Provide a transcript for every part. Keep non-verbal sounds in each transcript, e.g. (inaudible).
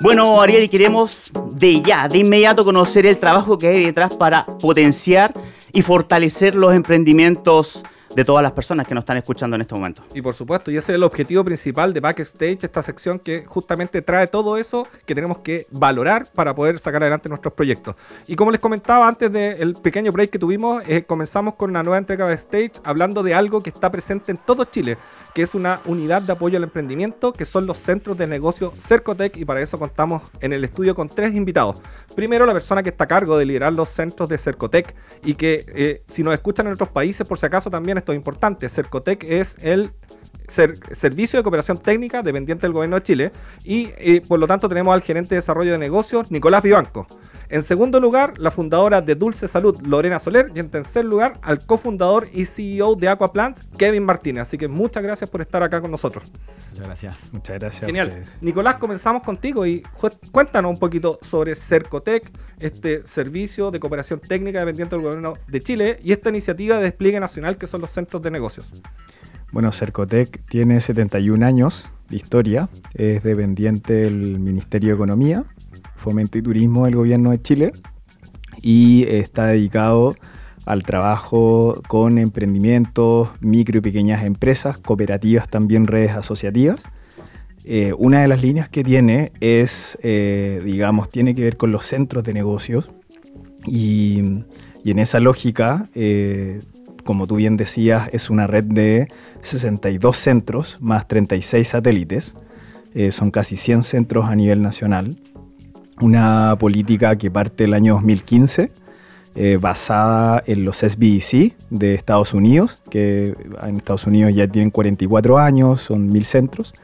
Bueno, Ariel, queremos de ya, de inmediato conocer el trabajo que hay detrás para potenciar y fortalecer los emprendimientos de todas las personas que nos están escuchando en este momento. Y por supuesto, y ese es el objetivo principal de Backstage, esta sección que justamente trae todo eso que tenemos que valorar para poder sacar adelante nuestros proyectos. Y como les comentaba antes del pequeño break que tuvimos, eh, comenzamos con una nueva entrega de Backstage hablando de algo que está presente en todo Chile, que es una unidad de apoyo al emprendimiento, que son los centros de negocio Cercotec, y para eso contamos en el estudio con tres invitados. Primero, la persona que está a cargo de liderar los centros de Cercotec y que eh, si nos escuchan en otros países, por si acaso también esto es importante, Cercotec es el Servicio de Cooperación Técnica dependiente del Gobierno de Chile y eh, por lo tanto tenemos al gerente de desarrollo de negocios, Nicolás Vivanco. En segundo lugar, la fundadora de Dulce Salud, Lorena Soler. Y en tercer lugar, al cofundador y CEO de Aquaplant, Kevin Martínez. Así que muchas gracias por estar acá con nosotros. Muchas gracias. Muchas gracias. Genial. Nicolás, comenzamos contigo y cuéntanos un poquito sobre Cercotec, este servicio de cooperación técnica dependiente del gobierno de Chile y esta iniciativa de despliegue nacional que son los centros de negocios. Bueno, Cercotec tiene 71 años de historia, es dependiente del Ministerio de Economía Fomento y Turismo del Gobierno de Chile y está dedicado al trabajo con emprendimientos, micro y pequeñas empresas, cooperativas, también redes asociativas. Eh, una de las líneas que tiene es, eh, digamos, tiene que ver con los centros de negocios y, en esa lógica, eh, como tú bien decías, es una red de 62 centros más 36 satélites. son casi 100 centros a nivel nacional una política que parte del año 2015, eh, basada en los SBEC de Estados Unidos, que en Estados Unidos ya tienen 44 años, son mil centros,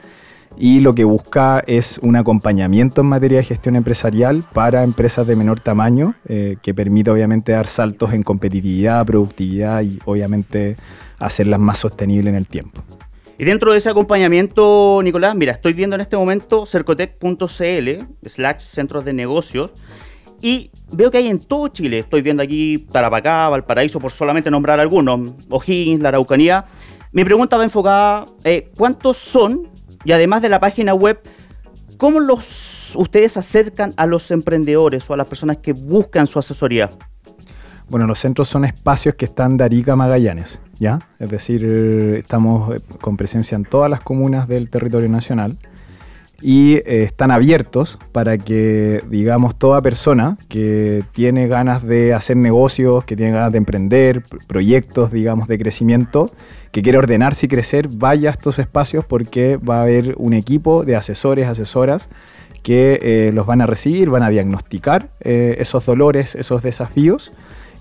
y lo que busca es un acompañamiento en materia de gestión empresarial para empresas de menor tamaño, eh, que permita obviamente dar saltos en competitividad, productividad y obviamente hacerlas más sostenibles en el tiempo. Y dentro de ese acompañamiento, Nicolás, mira, estoy viendo en este momento cercotec.cl, slash centros de negocios, y veo que hay en todo Chile. Estoy viendo aquí Tarapacá, Valparaíso, por solamente nombrar algunos, O'Higgins, la Araucanía. Mi pregunta va enfocada, eh, ¿cuántos son? Y además de la página web, ¿cómo los, ustedes acercan a los emprendedores o a las personas que buscan su asesoría? Bueno, los centros son espacios que están de Arica Magallanes, ¿ya? Es decir, estamos eh, con presencia en todas las comunas del territorio nacional y eh, están abiertos para que, digamos, toda persona que tiene ganas de hacer negocios, que tiene ganas de emprender, proyectos, digamos, de crecimiento, que quiere ordenarse y crecer, vaya a estos espacios porque va a haber un equipo de asesores, asesoras que eh, los van a recibir, van a diagnosticar esos dolores, esos desafíos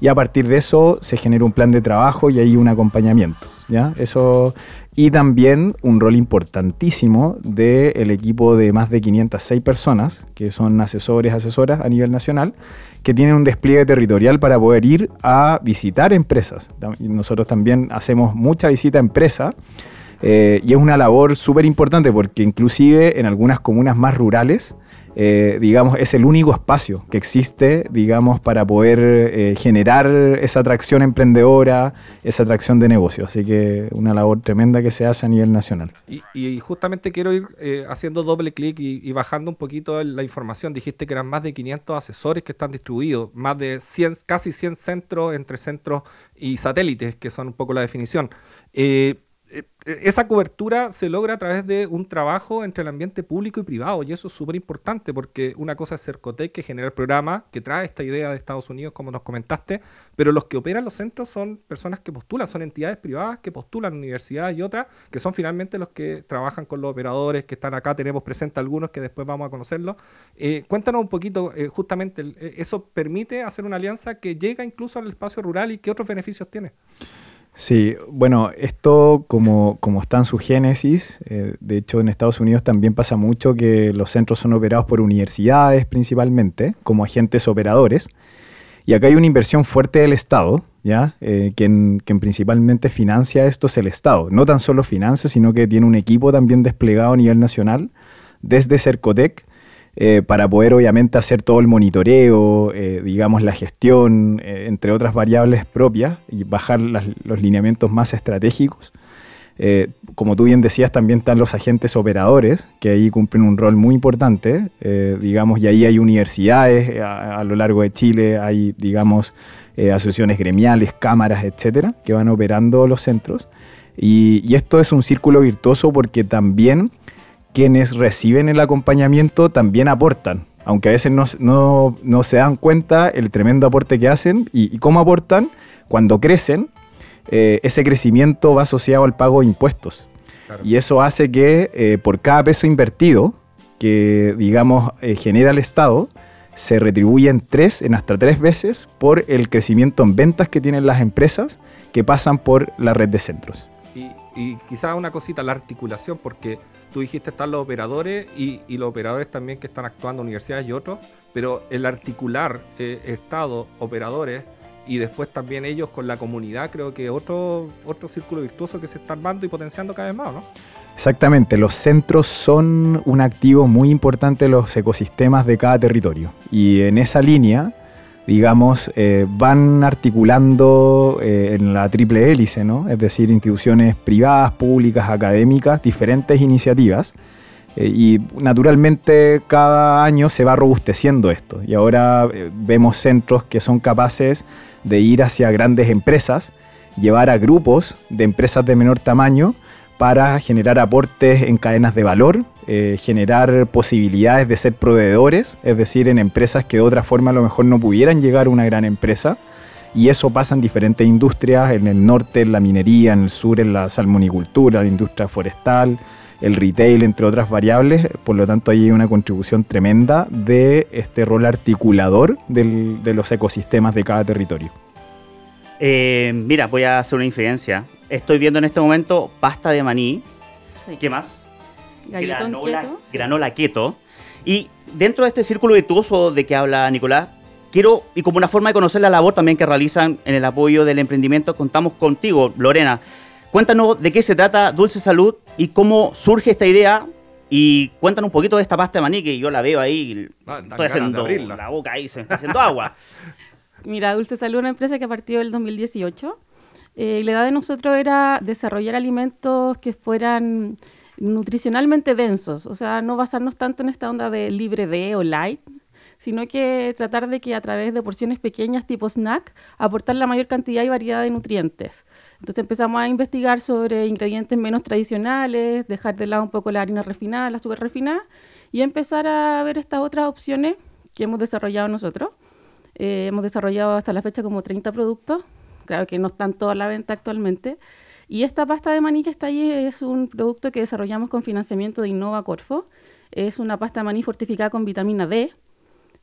y a partir de eso se genera un plan de trabajo y hay un acompañamiento. ¿ya? Eso, y también un rol importantísimo del equipo de más de 506 personas, que son asesores, asesoras a nivel nacional, que tienen un despliegue territorial para poder ir a visitar empresas. Nosotros también hacemos mucha visita a empresas. Eh, y es una labor súper importante porque inclusive en algunas comunas más rurales eh, digamos, es el único espacio que existe, digamos, para poder eh, generar esa atracción emprendedora, esa atracción de negocio. Así que una labor tremenda que se hace a nivel nacional. Y, justamente quiero ir eh, haciendo doble clic y, bajando un poquito la información. Dijiste que eran más de 500 asesores que están distribuidos, más de 100, casi 100 centros entre centros y satélites, que son un poco la definición. Eh, esa cobertura se logra a través de un trabajo entre el ambiente público y privado, y eso es súper importante porque una cosa es Cercotec, que genera el programa, que trae esta idea de Estados Unidos, como nos comentaste, pero los que operan los centros son personas que postulan, son entidades privadas que postulan universidades y otras, que son finalmente los que trabajan con los operadores que están acá, tenemos presente algunos que después vamos a conocerlos. Eh, cuéntanos un poquito, eh, justamente, ¿eso permite hacer una alianza que llega incluso al espacio rural y qué otros beneficios tiene? Sí, bueno, esto como, como está en su génesis, eh, de hecho en Estados Unidos también pasa mucho que los centros son operados por universidades principalmente, como agentes operadores, y acá hay una inversión fuerte del Estado, ¿ya? Eh, quien, principalmente financia esto es el Estado, no tan solo financia, sino que tiene un equipo también desplegado a nivel nacional, desde Cercotec, eh, para poder obviamente hacer todo el monitoreo, eh, digamos la gestión, eh, entre otras variables propias, y bajar los lineamientos más estratégicos. Como tú bien decías, también están los agentes operadores, que ahí cumplen un rol muy importante, digamos, y ahí hay universidades a, lo largo de Chile, hay, digamos, asociaciones gremiales, cámaras, etcétera, que van operando los centros. Y, y, esto es un círculo virtuoso porque también quienes reciben el acompañamiento también aportan aunque a veces no, se dan cuenta el tremendo aporte que hacen y, cómo aportan cuando crecen, eh, ese crecimiento va asociado al pago de impuestos. Y eso hace que eh, por cada peso invertido que, digamos, eh, genera el Estado, se retribuyen tres, en hasta tres veces por el crecimiento en ventas que tienen las empresas que pasan por la red de centros. Y, y quizás una cosita, la articulación, porque tú dijiste están los operadores y, los operadores también que están actuando, universidades y otros, pero el articular eh, Estado, operadores y después también ellos con la comunidad, creo que otro, otro círculo virtuoso que se está armando y potenciando cada vez más, ¿no? Exactamente, los centros son un activo muy importante de los ecosistemas de cada territorio y en esa línea digamos, eh, van articulando eh, en la triple hélice, ¿no? es decir, instituciones privadas, públicas, académicas, diferentes iniciativas. Eh, y naturalmente cada año se va robusteciendo esto. Y ahora vemos centros que son capaces de ir hacia grandes empresas, llevar a grupos de empresas de menor tamaño para generar aportes en cadenas de valor, eh, generar posibilidades de ser proveedores, es decir, en empresas que de otra forma a lo mejor no pudieran llegar a una gran empresa. Y eso pasa en diferentes industrias, en el norte en la minería, en el sur en la salmonicultura, la industria forestal, el retail, entre otras variables. Por lo tanto, hay una contribución tremenda de este rol articulador de los ecosistemas de cada territorio. Eh, mira, voy a hacer una infidencia. Estoy viendo en este momento pasta de maní. ¿Qué más? granola, keto, granola keto. Y dentro de este círculo virtuoso de que habla Nicolás, quiero, y como una forma de conocer la labor también que realizan en el apoyo del emprendimiento, contamos contigo, Lorena. Cuéntanos de qué se trata Dulce Salud y cómo surge esta idea. Y cuéntanos un poquito de esta pasta de maní que yo la veo ahí. estoy haciendo la boca ahí, se me está haciendo agua. (laughs) Mira, Dulce Salud es una empresa que ha partido del 2018 eh, la idea de nosotros era desarrollar alimentos que fueran nutricionalmente densos, o sea, no basarnos tanto en esta onda de libre de o light, sino que tratar de que a través de porciones pequeñas tipo snack aportar la mayor cantidad y variedad de nutrientes. Entonces empezamos a investigar sobre ingredientes menos tradicionales, dejar de lado un poco la harina refinada, la azúcar refinada y empezar a ver estas otras opciones que hemos desarrollado nosotros. Eh, hemos desarrollado hasta la fecha como 30 productos claro que no están todas a la venta actualmente. Y esta pasta de maní que está ahí es un producto que desarrollamos con financiamiento de Innova Corfo. Es una pasta de maní fortificada con vitamina D,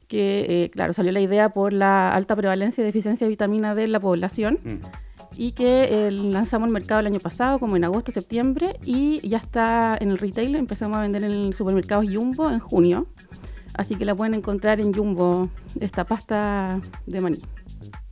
que, eh, claro, salió la idea por la alta prevalencia de deficiencia de vitamina D en la población. Mm. Y que eh, lanzamos al mercado el año pasado, como en agosto, septiembre, y ya está en el retail. Empezamos a vender en el supermercado Jumbo en junio. Así que la pueden encontrar en Jumbo, esta pasta de maní.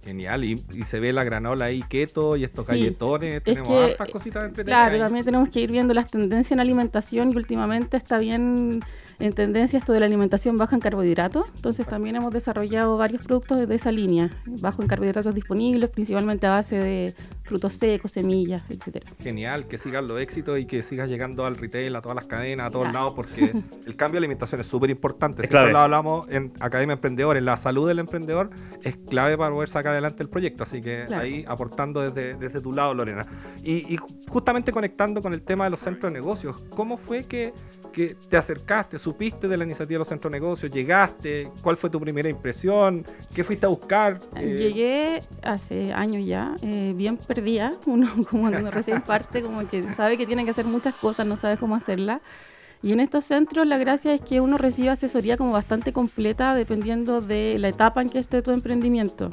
Genial, y, se ve la granola ahí keto y estos galletones, tenemos hartas cositas entretenidas. Claro, también tenemos que ir viendo las tendencias en alimentación y últimamente está bien en tendencia esto de la alimentación baja en carbohidratos, entonces también hemos desarrollado varios productos de esa línea, bajo en carbohidratos disponibles, principalmente a base de frutos secos, semillas, etcétera. Genial, que sigan los éxitos y que sigas llegando al retail, a todas las cadenas, a todos lados, porque el cambio de alimentación es súper importante. Siempre lo hablamos en Academia Emprendedor, en la salud del emprendedor es clave para poder sacar adelante el proyecto, así que ahí aportando desde, desde tu lado, Lorena. Y, y justamente conectando con el tema de los centros de negocios, ¿cómo fue que que te acercaste, supiste de la iniciativa de los centros de negocios, llegaste, cuál fue tu primera impresión, qué fuiste a buscar. Eh, Llegué hace años ya, eh, bien perdida, (laughs) uno como recién parte, como que sabe que tiene que hacer muchas cosas, no sabe cómo hacerlas. Y en estos centros la gracia es que uno recibe asesoría como bastante completa dependiendo de la etapa en que esté tu emprendimiento.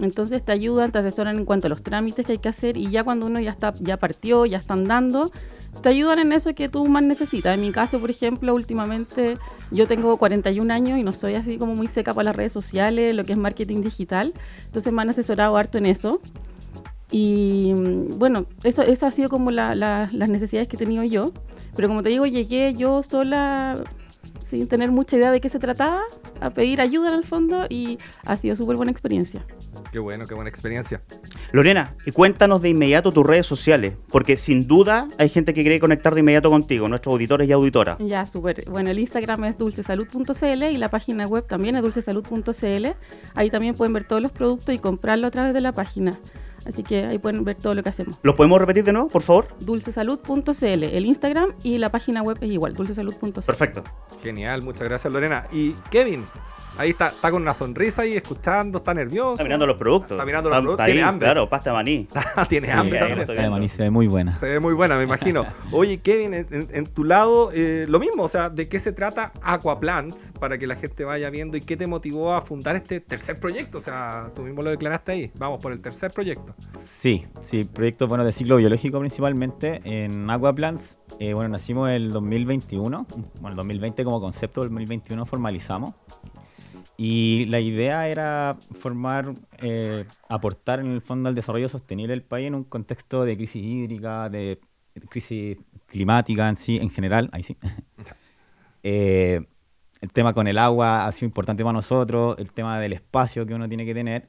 Entonces te ayudan, te asesoran en cuanto a los trámites que hay que hacer y ya cuando uno ya está ya partió, ya está andando, te ayudan en eso que tú más necesitas. En mi caso, por ejemplo, últimamente yo tengo 41 años y no soy así como muy seca para las redes sociales, lo que es marketing digital. Entonces me han asesorado harto en eso. Y bueno, eso, eso ha sido como las necesidades que he tenido yo. Pero como te digo, llegué yo sola sin tener mucha idea de qué se trataba, a pedir ayuda en el fondo y ha sido súper buena experiencia. Qué bueno, qué buena experiencia. Lorena, y cuéntanos de inmediato tus redes sociales, porque sin duda hay gente que quiere conectar de inmediato contigo, nuestros auditores y auditoras. Ya, súper. Bueno, el Instagram es dulcesalud.cl y la página web también es dulcesalud.cl. Ahí también pueden ver todos los productos y comprarlo a través de la página. Así que ahí pueden ver todo lo que hacemos. ¿Los podemos repetir de nuevo, por favor? Dulcesalud.cl, el Instagram y la página web es igual, dulcesalud.cl. Perfecto. Genial, muchas gracias Lorena. Y Kevin, ahí está, está con una sonrisa ahí escuchando, está nervioso. Está mirando los productos. Está mirando los productos, ahí, tiene hambre. Claro, pasta de maní. (laughs) Tiene Sí, hambre también. La de maní se ve muy buena. Se ve muy buena, me imagino. (laughs) Oye, Kevin, en, en- en tu lado, eh, lo mismo, o sea, ¿de qué se trata Aquaplants? Para que la gente vaya viendo y qué te motivó a fundar este tercer proyecto. O sea, tú mismo lo declaraste ahí. Vamos por el tercer proyecto. Sí, sí, proyecto bueno, de ciclo biológico principalmente. En Aquaplants, eh, bueno, nacimos el 2021. Bueno, el 2020 como concepto, el 2021 formalizamos. Y la idea era formar, eh, aportar en el fondo al desarrollo sostenible del país en un contexto de crisis hídrica, de crisis climática en sí, en general, ahí sí. (laughs) Eh, el tema con el agua ha sido importante para nosotros, el tema del espacio que uno tiene que tener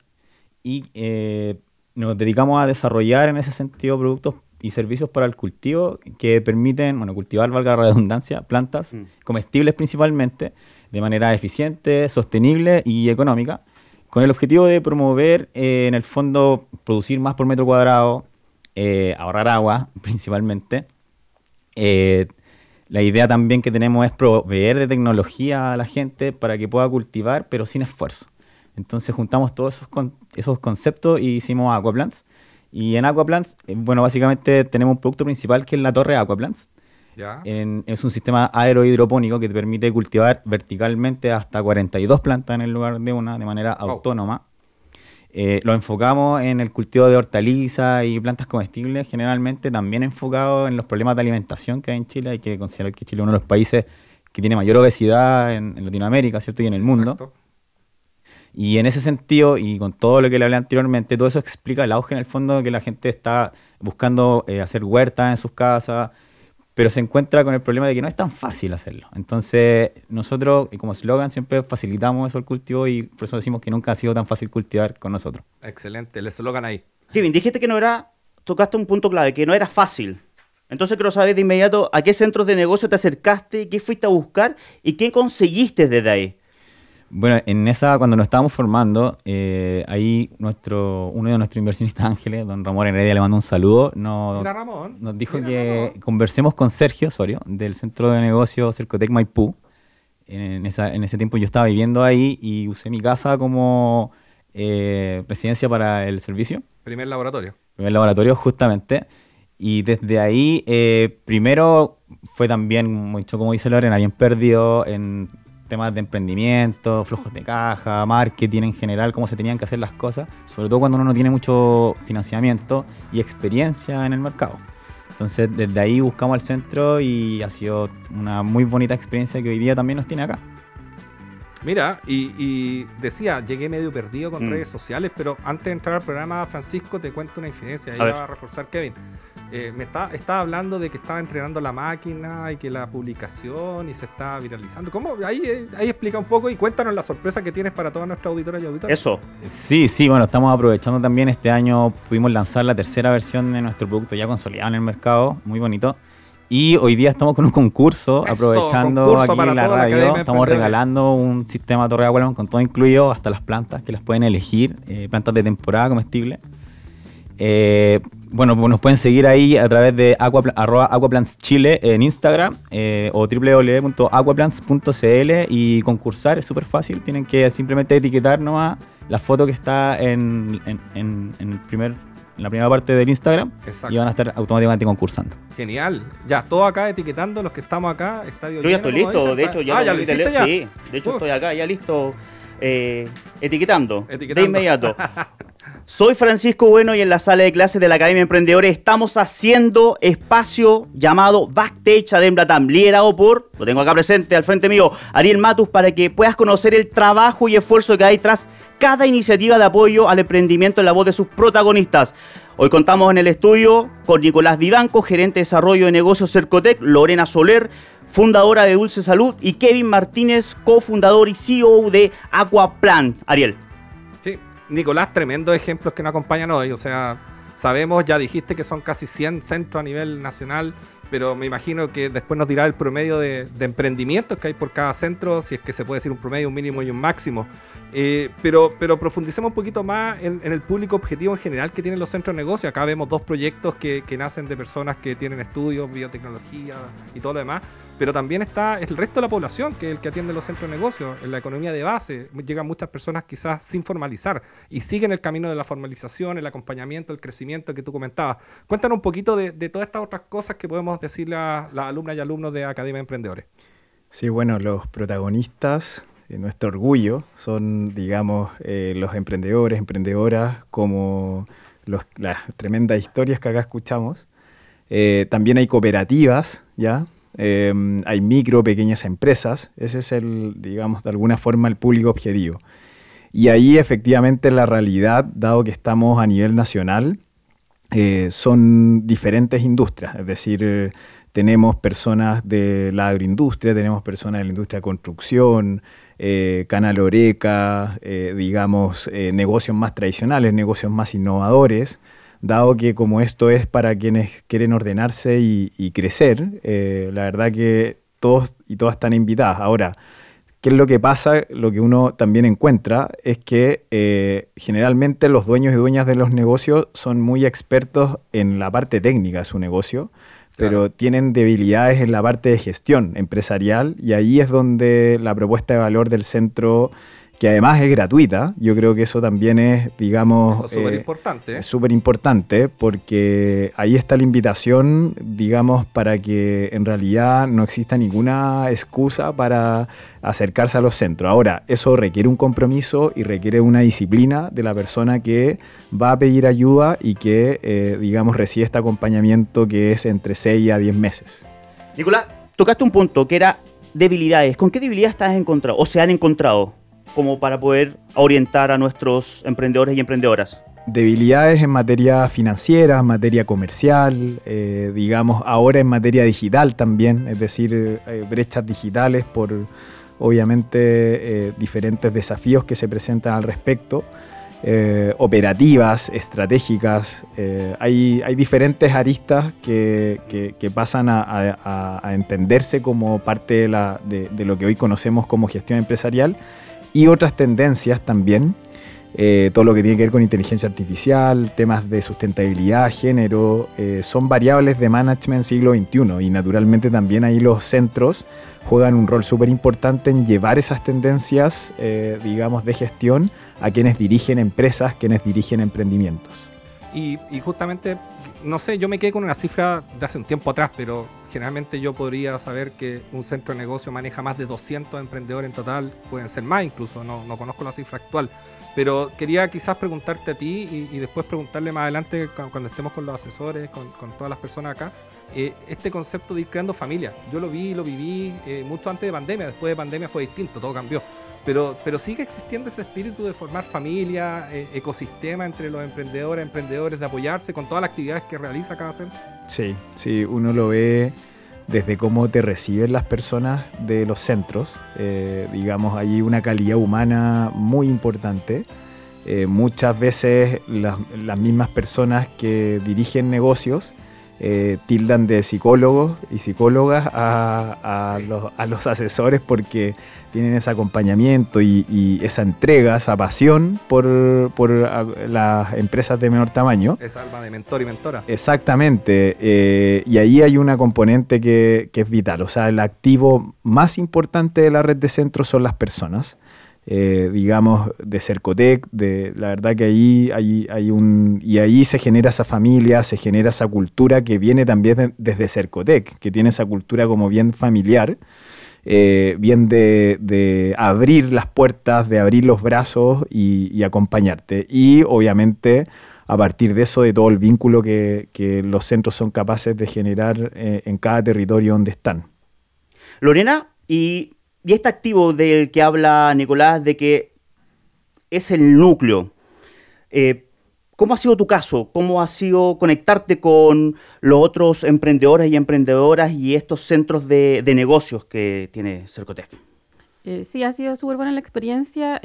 y eh, nos dedicamos a desarrollar en ese sentido productos y servicios para el cultivo que permiten, bueno, cultivar, valga la redundancia, plantas Mm. comestibles principalmente, de manera eficiente, sostenible y económica, con el objetivo de promover, eh, en el fondo, producir más por metro cuadrado, eh, ahorrar agua (laughs) principalmente. Eh, la idea también que tenemos es proveer de tecnología a la gente para que pueda cultivar, pero sin esfuerzo. Entonces juntamos todos esos, esos conceptos y hicimos Aquaplants. Y en Aquaplants, bueno, básicamente tenemos un producto principal que es la torre Aquaplants. ¿Ya? En- es un sistema aerohidropónico que te permite cultivar verticalmente hasta 42 plantas en el lugar de una de manera autónoma. Eh, lo enfocamos en el cultivo de hortalizas y plantas comestibles, generalmente también enfocado en los problemas de alimentación que hay en Chile. Hay que considerar que Chile es uno de los países que tiene mayor obesidad en, en Latinoamérica, ¿cierto? Y en el mundo. Exacto. Y en ese sentido, y con todo lo que le hablé anteriormente, todo eso explica el auge en el fondo que la gente está buscando eh, hacer huertas en sus casas, pero se encuentra con el problema de que no es tan fácil hacerlo. Entonces, nosotros, y como eslogan, siempre facilitamos eso al cultivo y por eso decimos que nunca ha sido tan fácil cultivar con nosotros. Excelente, el eslogan ahí. Kevin, dijiste que no era, tocaste un punto clave, que no era fácil. Entonces quiero saber de inmediato a qué centros de negocio te acercaste, qué fuiste a buscar y qué conseguiste desde ahí. Bueno, en esa, cuando nos estábamos formando, eh, ahí nuestro, uno de nuestros inversionistas ángeles, don Ramón Heredia, le mando un saludo, nos, Ramón. nos dijo que Ramón. conversemos con Sergio Osorio, del Centro de Negocios Cercotec Maipú. En, esa, en ese tiempo yo estaba viviendo ahí y usé mi casa como eh, residencia para el servicio Primer laboratorio. primer laboratorio justamente. Y desde ahí, eh, primero fue también mucho, como dice Lorena, bien perdido en temas de emprendimiento, flujos de caja, marketing en general, cómo se tenían que hacer las cosas, sobre todo cuando uno no tiene mucho financiamiento y experiencia en el mercado. Entonces, desde ahí buscamos al centro y ha sido una muy bonita experiencia que hoy día también nos tiene acá. Mira, y, y decía, llegué medio perdido con Mm. redes sociales, pero antes de entrar al programa, Francisco, te cuento una infidencia. Ahí A va a reforzar Kevin. Eh, me está, estaba hablando de que estaba entrenando la máquina y que la publicación y se está viralizando. ¿Cómo? Ahí, ahí explica un poco y cuéntanos la sorpresa que tienes para todas nuestras auditoras y auditores. Eso. Sí, sí, bueno, estamos aprovechando también este año, pudimos lanzar la tercera versión de nuestro producto ya consolidado en el mercado, muy bonito. Y hoy día estamos con un concurso, Eso, aprovechando concurso aquí la radio, estamos regalando un sistema Torre Aquaman con todo incluido, hasta las plantas que las pueden elegir, eh, plantas de temporada comestibles. Eh, bueno, pues nos pueden seguir ahí a través de aquapla- arroba Aquaplants Chile en Instagram eh, o www.aquaplants.cl y concursar, es súper fácil. Tienen que simplemente etiquetar nomás la foto que está en, en- en- en el primer, en la primera parte del Instagram Exacto. y van a estar automáticamente concursando. Genial. Ya, todo acá etiquetando, los que estamos acá, estadio Yo ya lleno, estoy listo, dicen. de hecho ya, Ah, ya lo hiciste ya. Sí, de hecho estoy acá ya listo eh, etiquetando, Etiquetando. de inmediato. (laughs) Soy Francisco Bueno y en la sala de clases de la Academia de Emprendedores estamos haciendo espacio llamado Backstage Adembratam, liderado por, lo tengo acá presente al frente mío, Ariel Matus, para que puedas conocer el trabajo y esfuerzo que hay tras cada iniciativa de apoyo al emprendimiento en la voz de sus protagonistas. Hoy contamos en el estudio con Nicolás Vivanco, gerente de desarrollo de negocios Cercotec, Lorena Soler, fundadora de Dulce Salud, y Kevin Martínez, cofundador y CEO de Aquaplant. Ariel. Nicolás, tremendos ejemplos que nos acompañan hoy. O sea, sabemos, ya dijiste que son casi 100 centros a nivel nacional pero me imagino que después nos dirá el promedio de, emprendimientos que hay por cada centro, si es que se puede decir un promedio, un mínimo y un máximo. Eh, pero, pero profundicemos un poquito más en, el público objetivo en general que tienen los centros de negocio. Acá vemos dos proyectos que, que nacen de personas que tienen estudios, biotecnología y todo lo demás pero también está el resto de la población, que es el que atiende los centros de negocios, en la economía de base. Llegan muchas personas quizás sin formalizar y siguen el camino de la formalización, el acompañamiento, el crecimiento que tú comentabas. Cuéntanos un poquito de, todas estas otras cosas que podemos decirle a las alumnas y alumnos de Academia de Emprendedores. Sí, bueno, los protagonistas, nuestro orgullo, son, digamos, eh, los emprendedores, emprendedoras, como las tremendas historias que acá escuchamos. Eh, también hay cooperativas, ¿ya? Em, hay micro, pequeñas empresas, ese es el, digamos, de alguna forma el público objetivo. Y ahí efectivamente la realidad, dado que estamos a nivel nacional, eh, son diferentes industrias, es decir, tenemos personas de la agroindustria, tenemos personas de la industria de construcción, eh, canal oreca, eh, digamos, negocios más tradicionales, negocios más innovadores dado que como esto es para quienes quieren ordenarse y, crecer, eh, la verdad que todos y todas están invitadas. Ahora, ¿qué es lo que pasa? Lo que uno también encuentra es que eh, generalmente los dueños y dueñas de los negocios son muy expertos en la parte técnica de su negocio, pero tienen debilidades en la parte de gestión empresarial y ahí es donde la propuesta de valor del centro que además es gratuita. Yo creo que eso también es, digamos... súper importante. Es súper importante porque ahí está la invitación, digamos, para que en realidad no exista ninguna excusa para acercarse a los centros. Ahora, eso requiere un compromiso y requiere una disciplina de la persona que va a pedir ayuda y que, eh, digamos, recibe este acompañamiento que es entre 6 a 10 meses. Nicolás, tocaste un punto que era debilidades. ¿Con qué debilidades estás encontrado o se han encontrado? Como para poder orientar a nuestros emprendedores y emprendedoras? Debilidades en materia financiera, materia comercial, eh, digamos ahora en materia digital también, es decir, eh, brechas digitales por obviamente eh, diferentes desafíos que se presentan al respecto. operativas, estratégicas. hay, hay, diferentes aristas que, pasan a, a, entenderse como parte de, lo que hoy conocemos como gestión empresarial y otras tendencias también. Eh, todo lo que tiene que ver con inteligencia artificial, temas de sustentabilidad, género, eh, son variables de management siglo XXI y naturalmente también ahí los centros juegan un rol súper importante en llevar esas tendencias, eh, digamos, de gestión a quienes dirigen empresas, quienes dirigen emprendimientos. Y, y justamente, no sé, yo me quedé con una cifra de hace un tiempo atrás, pero generalmente yo podría saber que un centro de negocio maneja más de 200 emprendedores en total, pueden ser más incluso, no, no conozco la cifra actual. Pero quería quizás preguntarte a ti y, después preguntarle más adelante cuando estemos con los asesores, con, con todas las personas acá, eh, este concepto de ir creando familia. Yo lo vi, lo viví eh, mucho antes de pandemia, después de pandemia fue distinto, todo cambió. Pero, pero sigue existiendo ese espíritu de formar familia, eh, ecosistema entre los emprendedores, emprendedores, de apoyarse con todas las actividades que realiza cada centro. Sí, sí, uno lo ve desde cómo te reciben las personas de los centros. Eh, digamos, hay una calidad humana muy importante. Eh, muchas veces las, las mismas personas que dirigen negocios eh, tildan de psicólogos y psicólogas a, los, asesores porque tienen ese acompañamiento y, esa entrega, esa pasión por, las empresas de menor tamaño. Esa alma de mentor y mentora. Exactamente. Eh, y ahí hay una componente que, que es vital. O sea, el activo más importante de la red de centros son las personas. Eh, digamos, de Cercotec, de, la verdad que ahí hay, un... Y ahí se genera esa familia, se genera esa cultura que viene también desde Cercotec, que tiene esa cultura como bien familiar, eh, bien de, abrir las puertas, de abrir los brazos y, acompañarte. Y obviamente a partir de eso, de todo el vínculo que, los centros son capaces de generar eh, en cada territorio donde están. Lorena, y y este activo del que habla Nicolás, de que es el núcleo, eh, ¿Cómo ha sido tu caso? ¿Cómo ha sido conectarte con los otros emprendedores y emprendedoras y estos centros de, negocios que tiene Cercotec? Eh, sí, ha sido súper buena la experiencia.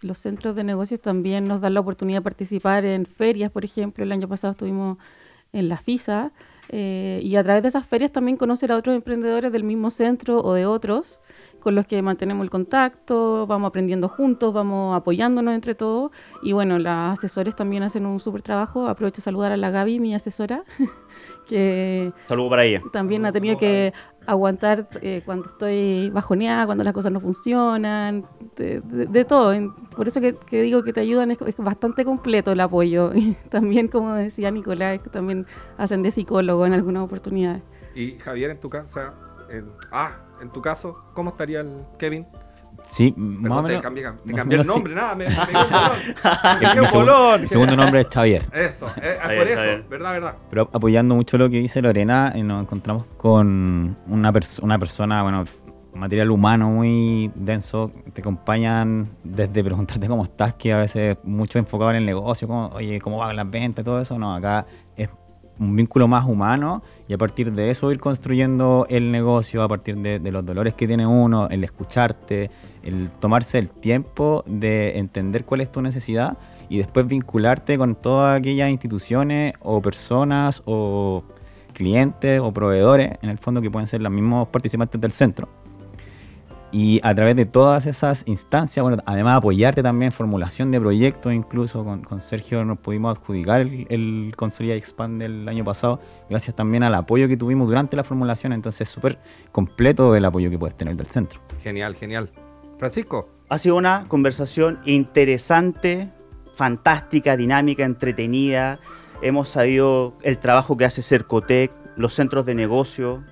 los centros de negocios también nos dan la oportunidad de participar en ferias, por ejemplo. El año pasado estuvimos en la FISA eh, y a través de esas ferias también conocer a otros emprendedores del mismo centro o de otros con los que mantenemos el contacto, vamos aprendiendo juntos, vamos apoyándonos entre todos. Y bueno, las asesores también hacen un súper trabajo. Aprovecho de saludar a la Gaby, mi asesora, (laughs) que Saludo para ella. también ha tenido que aguantar eh, cuando estoy bajoneada, cuando las cosas no funcionan, de, todo. Por eso que, digo que te ayudan, es, bastante completo el apoyo. (laughs) Y también, como decía Nicolás, también hacen de psicólogo en algunas oportunidades. Y Javier, en tu casa, ah, en tu caso, ¿cómo estaría el Kevin? Sí, más o menos. Te cambié, el nombre, nada, me, me (laughs) un bolón. Mi segundo nombre es Xavier. Eso, es, por eso, verdad, verdad. Pero apoyando mucho lo que dice Lorena, eh, nos encontramos con una, una persona, bueno, material humano muy denso. Te acompañan desde preguntarte cómo estás, que a veces mucho enfocado en el negocio, como, oye, cómo van las ventas, todo eso. No, acá es un vínculo más humano y a partir de eso ir construyendo el negocio, a partir de, los dolores que tiene uno, el escucharte, el tomarse el tiempo de entender cuál es tu necesidad y después vincularte con todas aquellas instituciones o personas o clientes o proveedores, en el fondo que pueden ser los mismos participantes del centro y a través de todas esas instancias, bueno, además de apoyarte también en formulación de proyectos, incluso con, Sergio nos pudimos adjudicar el, el Consolida Expand del año pasado, gracias también al apoyo que tuvimos durante la formulación, entonces súper completo el apoyo que puedes tener del centro. Genial, genial. Francisco. Ha sido una conversación interesante, fantástica, dinámica, entretenida. Hemos sabido el trabajo que hace Cercotec, los centros de negocio.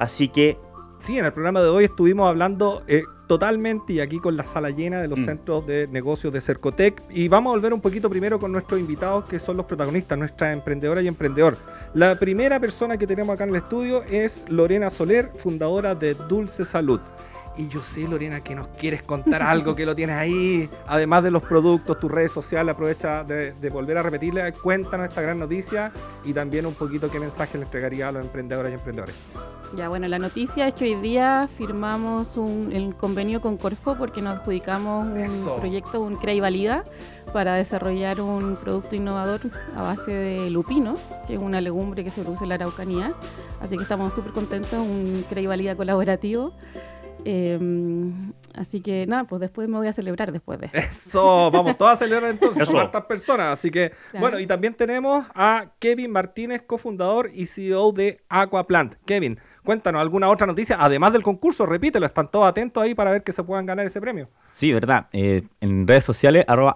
Así que Sí, en el programa de hoy estuvimos hablando eh, totalmente y aquí con la sala llena de los mm. centros de negocios de Cercotec y vamos a volver un poquito primero con nuestros invitados que son los protagonistas, nuestra emprendedora y emprendedor. La primera persona que tenemos acá en el estudio es Lorena Soler, fundadora de Dulce Salud. Y yo sé, Lorena, que nos quieres contar (laughs) algo, que lo tienes ahí, además de los productos, tus redes sociales, aprovecha de, de, volver a repetirle, cuéntanos esta gran noticia y también un poquito qué mensaje le entregaría a los emprendedores y emprendedores. Ya, bueno, la noticia es que hoy día firmamos un, el convenio con Corfo porque nos adjudicamos un proyecto, un CREI Valida, para desarrollar un producto innovador a base de lupino, que es una legumbre que se produce en la Araucanía. Así que estamos súper contentos, un CREI Valida colaborativo. Em, así que nada, pues después me voy a celebrar después de eso. Vamos todos a celebrar entonces. Son hartas personas. Así que, bueno, y también tenemos a Kevin Martínez, cofundador y CEO de Aquaplant. Kevin, Cuéntanos alguna otra noticia, además del concurso, repítelo, están todos atentos ahí para ver que se puedan ganar ese premio. Sí, verdad. Eh, en redes sociales, arroba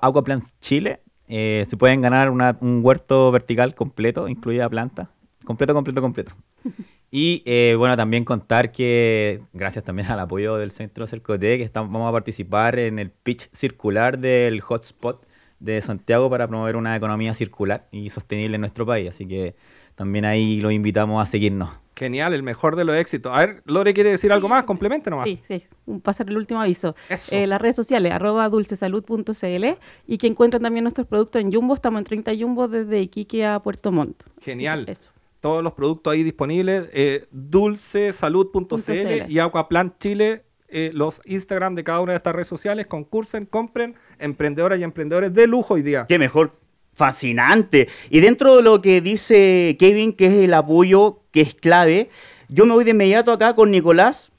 Chile, eh, se pueden ganar un huerto vertical completo, incluida planta. Completo, completo, completo. (laughs) Y eh, bueno, también contar que gracias también al apoyo del Centro Cercotec, que estamos, vamos a participar en el pitch circular del hotspot de Santiago para promover una economía circular y sostenible en nuestro país. Así que también ahí los invitamos a seguirnos. Genial, el mejor de los éxitos. A ver, Lore, ¿quiere decir algo más? Complemente nomás. Sí, sí, pasar el último aviso. Eh, las redes sociales, arroba dulcesalud.cl y que encuentran también nuestros productos en Jumbo. Estamos en 30 Jumbo desde Iquique a Puerto Montt. Genial. Eso. Todos los productos ahí disponibles. Eh, dulcesalud.cl y Aquaplant Chile. Eh, los Instagram de cada una de estas redes sociales. Concursen, compren. Emprendedoras y emprendedores de lujo hoy día. Qué mejor fascinante. Y dentro de lo que dice Kevin, que es el apoyo que es clave, yo me voy de inmediato acá con Nicolás,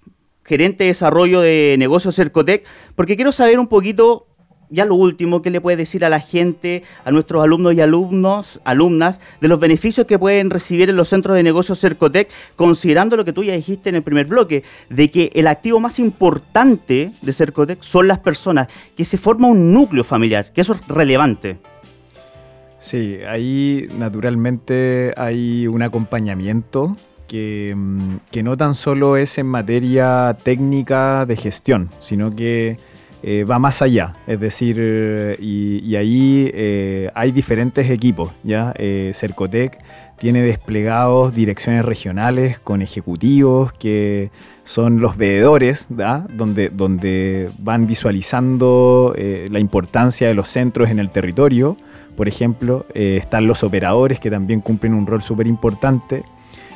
gerente de desarrollo de negocios Cercotec, porque quiero saber un poquito, ya lo último, qué le puede decir a la gente, a nuestros alumnos y alumnos, alumnas, de los beneficios que pueden recibir en los centros de negocios Cercotec, considerando lo que tú ya dijiste en el primer bloque, de que el activo más importante de Cercotec son las personas, que se forma un núcleo familiar, que eso es relevante. Sí, ahí naturalmente hay un acompañamiento que, mm, que, no tan solo es en materia técnica de gestión, sino que eh, va más allá, es decir, eh, y, ahí eh, hay diferentes equipos, ¿ya? Cercotec tiene desplegados direcciones regionales con ejecutivos que son los veedores, donde, donde van visualizando la importancia de los centros en el territorio. Por ejemplo, están los operadores que también cumplen un rol súper importante.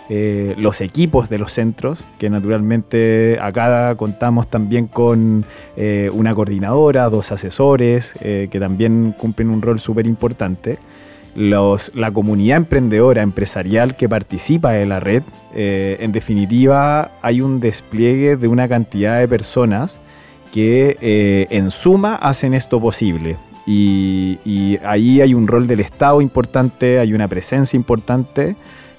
Eh, los equipos de los centros, que naturalmente acá contamos también con eh, una coordinadora, dos asesores, eh, que también cumplen un rol súper importante. la comunidad emprendedora, empresarial que participa de la red, en definitiva hay un despliegue de una cantidad de personas que en suma hacen esto posible. Y ahí hay un rol del Estado importante, hay una presencia importante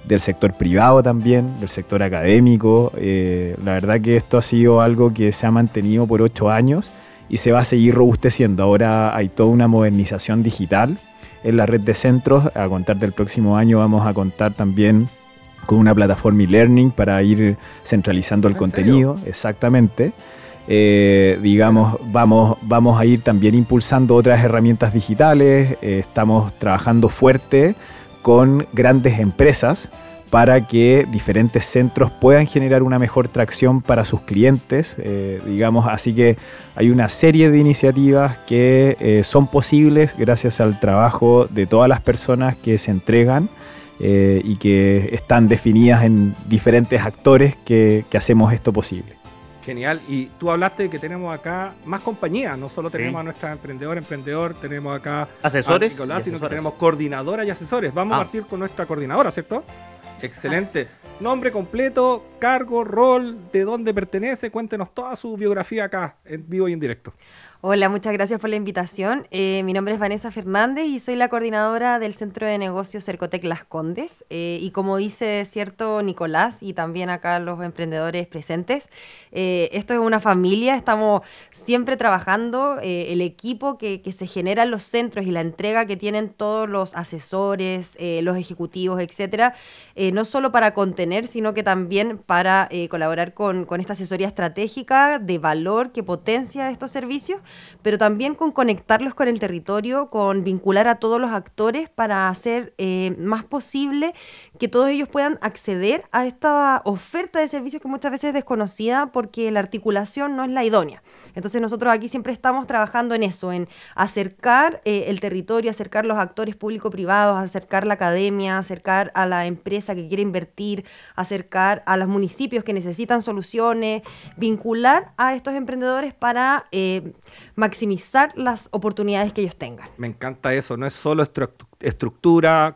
del sector privado también, del sector académico. Eh, la verdad que esto ha sido algo que se ha mantenido por ocho años y se va a seguir robusteciendo. Ahora hay toda una modernización digital en la red de centros. A contar del próximo año vamos a contar también con una plataforma e-learning para ir centralizando el contenido. Exactamente. Eh, digamos, vamos, vamos a ir también impulsando otras herramientas digitales. Eh, estamos trabajando fuerte con grandes empresas para que diferentes centros puedan generar una mejor tracción para sus clientes, eh, digamos, así que hay una serie de iniciativas que son posibles gracias al trabajo de todas las personas que se entregan y que están definidas en diferentes actores que hacemos esto posible. Genial. Y tú hablaste de que tenemos acá más compañías. No solo tenemos a nuestra emprendedora, emprendedor, tenemos acá asesores, a Nicolás, sino que tenemos coordinadoras y asesores. Vamos a ah. partir con nuestra coordinadora, ¿cierto? Excelente. Nombre completo, cargo, rol, de dónde pertenece. Cuéntenos toda su biografía acá, en vivo y en directo. Hola, muchas gracias por la invitación. Eh, mi nombre es Vanessa Fernández y soy la coordinadora del Centro de Negocios Cercotec Las Condes. Eh, y como dice cierto Nicolás y también acá los emprendedores presentes, eh, esto es una familia, estamos siempre trabajando, el equipo que, se genera en los centros y la entrega que tienen todos los asesores, los ejecutivos, etcétera, no solo para contener, sino que también para colaborar con esta asesoría estratégica de valor que potencia estos servicios pero también con conectarlos con el territorio, con vincular a todos los actores para hacer eh, más posible que todos ellos puedan acceder a esta oferta de servicios que muchas veces es desconocida porque la articulación no es la idónea. Entonces nosotros aquí siempre estamos trabajando en eso, en acercar eh, el territorio, acercar los actores público-privados, acercar la academia, acercar a la empresa que quiere invertir, acercar a los municipios que necesitan soluciones, vincular a estos emprendedores para eh, maximizar las oportunidades que ellos tengan. Me encanta eso, no es solo estructura,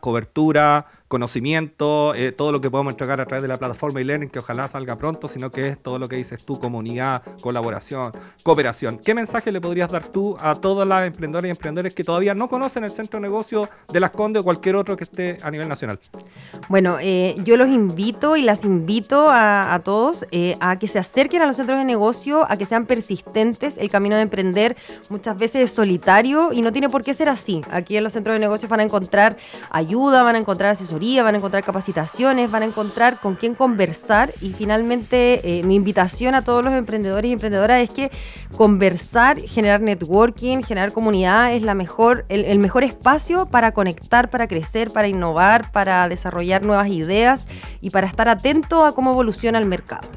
cobertura, conocimiento, eh, todo lo que podemos entregar a través de la plataforma e-learning, que ojalá salga pronto, sino que es todo lo que dices tú, comunidad, colaboración, cooperación. ¿Qué mensaje le podrías dar tú a todas las emprendedoras y emprendedores que todavía no conocen el centro de negocio de Las Condes o cualquier otro que esté a nivel nacional? Bueno, eh, yo los invito y las invito a, todos eh, a que se acerquen a los centros de negocio, a que sean persistentes. El camino de emprender muchas veces es solitario y no tiene por qué ser así. Aquí en los centros de negocio van a encontrar ayuda, van a encontrar asesoría van a encontrar capacitaciones, van a encontrar con quién conversar y finalmente eh, mi invitación a todos los emprendedores y emprendedoras es que conversar, generar networking, generar comunidad es la mejor, el, mejor espacio para conectar, para crecer, para innovar, para desarrollar nuevas ideas y para estar atento a cómo evoluciona el mercado.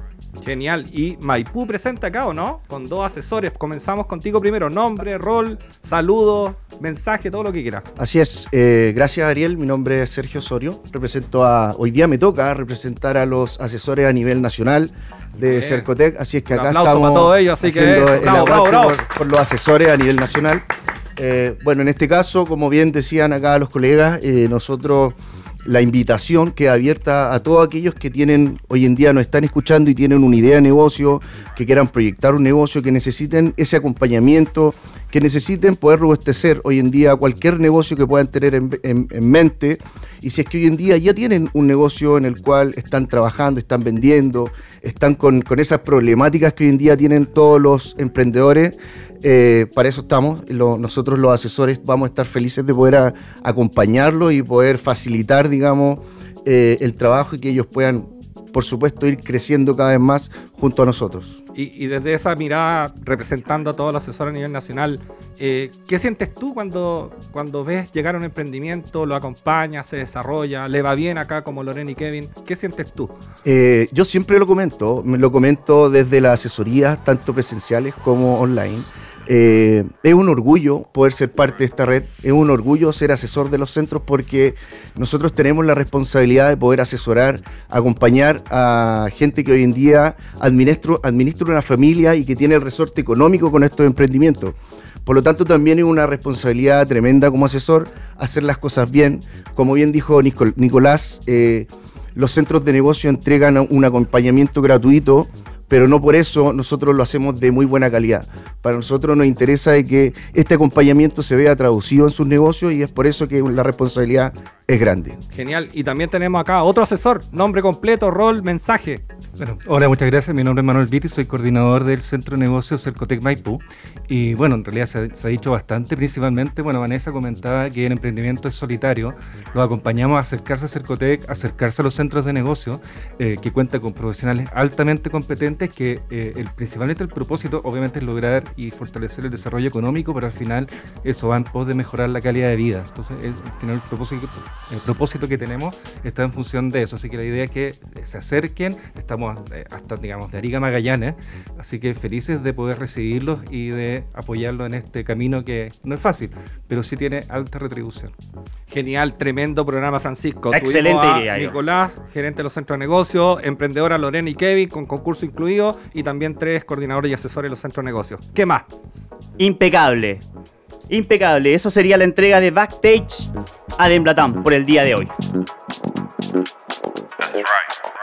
Genial. Y Maipú presenta acá, ¿o no? Con dos asesores. Comenzamos contigo primero. Nombre, rol, saludo, mensaje, todo lo que quieras. Así es. Eh, gracias, Ariel. Mi nombre es Sergio Osorio. Represento a. Hoy día me toca representar a los asesores a nivel nacional de Cercotec. Así es que acá estamos. Para todos ellos, así que. Por, los asesores a nivel nacional. Eh, bueno, en este caso, como bien decían acá los colegas, eh, nosotros la invitación queda abierta a todos aquellos que tienen, hoy en día nos están escuchando y tienen una idea de negocio, que quieran proyectar un negocio, que necesiten ese acompañamiento, que necesiten poder robustecer hoy en día cualquier negocio que puedan tener en, mente. Y si es que hoy en día ya tienen un negocio en el cual están trabajando, están vendiendo, están con, con esas problemáticas que hoy en día tienen todos los emprendedores, eh, para eso estamos. nosotros los asesores vamos a estar felices de poder acompañarlos y poder facilitar, digamos, eh, el trabajo y que ellos puedan por supuesto, ir creciendo cada vez más junto a nosotros. Y, desde esa mirada, representando a todos los asesores a nivel nacional, eh, ¿qué sientes tú cuando, cuando ves llegar a un emprendimiento, lo acompañas, se desarrolla, le va bien acá como Lorena y Kevin? ¿Qué sientes tú? Eh, yo siempre lo comento, lo comento desde las asesorías, tanto presenciales como online eh, es un orgullo poder ser parte de esta red, es un orgullo ser asesor de los centros porque nosotros tenemos la responsabilidad de poder asesorar, acompañar a gente que hoy en día administra, administra una familia y que tiene el resorte económico con estos emprendimientos. Por lo tanto, también es una responsabilidad tremenda como asesor hacer las cosas bien. Como bien dijo Nicolás, eh, los centros de negocio entregan un acompañamiento gratuito pero no por eso nosotros lo hacemos de muy buena calidad. Para nosotros nos interesa de que este acompañamiento se vea traducido en sus negocios y es por eso que la responsabilidad es grande. Genial. Y también tenemos acá otro asesor, nombre completo, rol, mensaje. Bueno, hola, muchas gracias. Mi nombre es Manuel Vitti, soy coordinador del Centro de Negocios Cercotec Maipú. Y bueno, en realidad se, ha dicho bastante, principalmente, bueno, Vanessa comentaba que el emprendimiento es solitario. Los acompañamos a acercarse a Cercotec, acercarse a los centros de negocio, eh, que cuenta con profesionales altamente competentes, que eh, el, principalmente el propósito, obviamente, es lograr y fortalecer el desarrollo económico, pero al final eso va en pos de mejorar la calidad de vida. Entonces, final el propósito, el propósito que tenemos está en función de eso. Así que la idea es que se acerquen, estamos eh, hasta, digamos, de Arica Magallanes, así que felices de poder recibirlos y de apoyarlos en este camino que no es fácil, pero sí tiene alta retribución. Genial, tremendo programa, Francisco. Excelente idea. Nicolás, gerente de los centros de negocios, emprendedora Lorena y Kevin, con concurso incluido, y también tres coordinadores y asesores de los centros de negocios. ¿Qué más? Impecable. Impecable. Eso sería la entrega de Backstage a Demblatán por el día de hoy. That's right.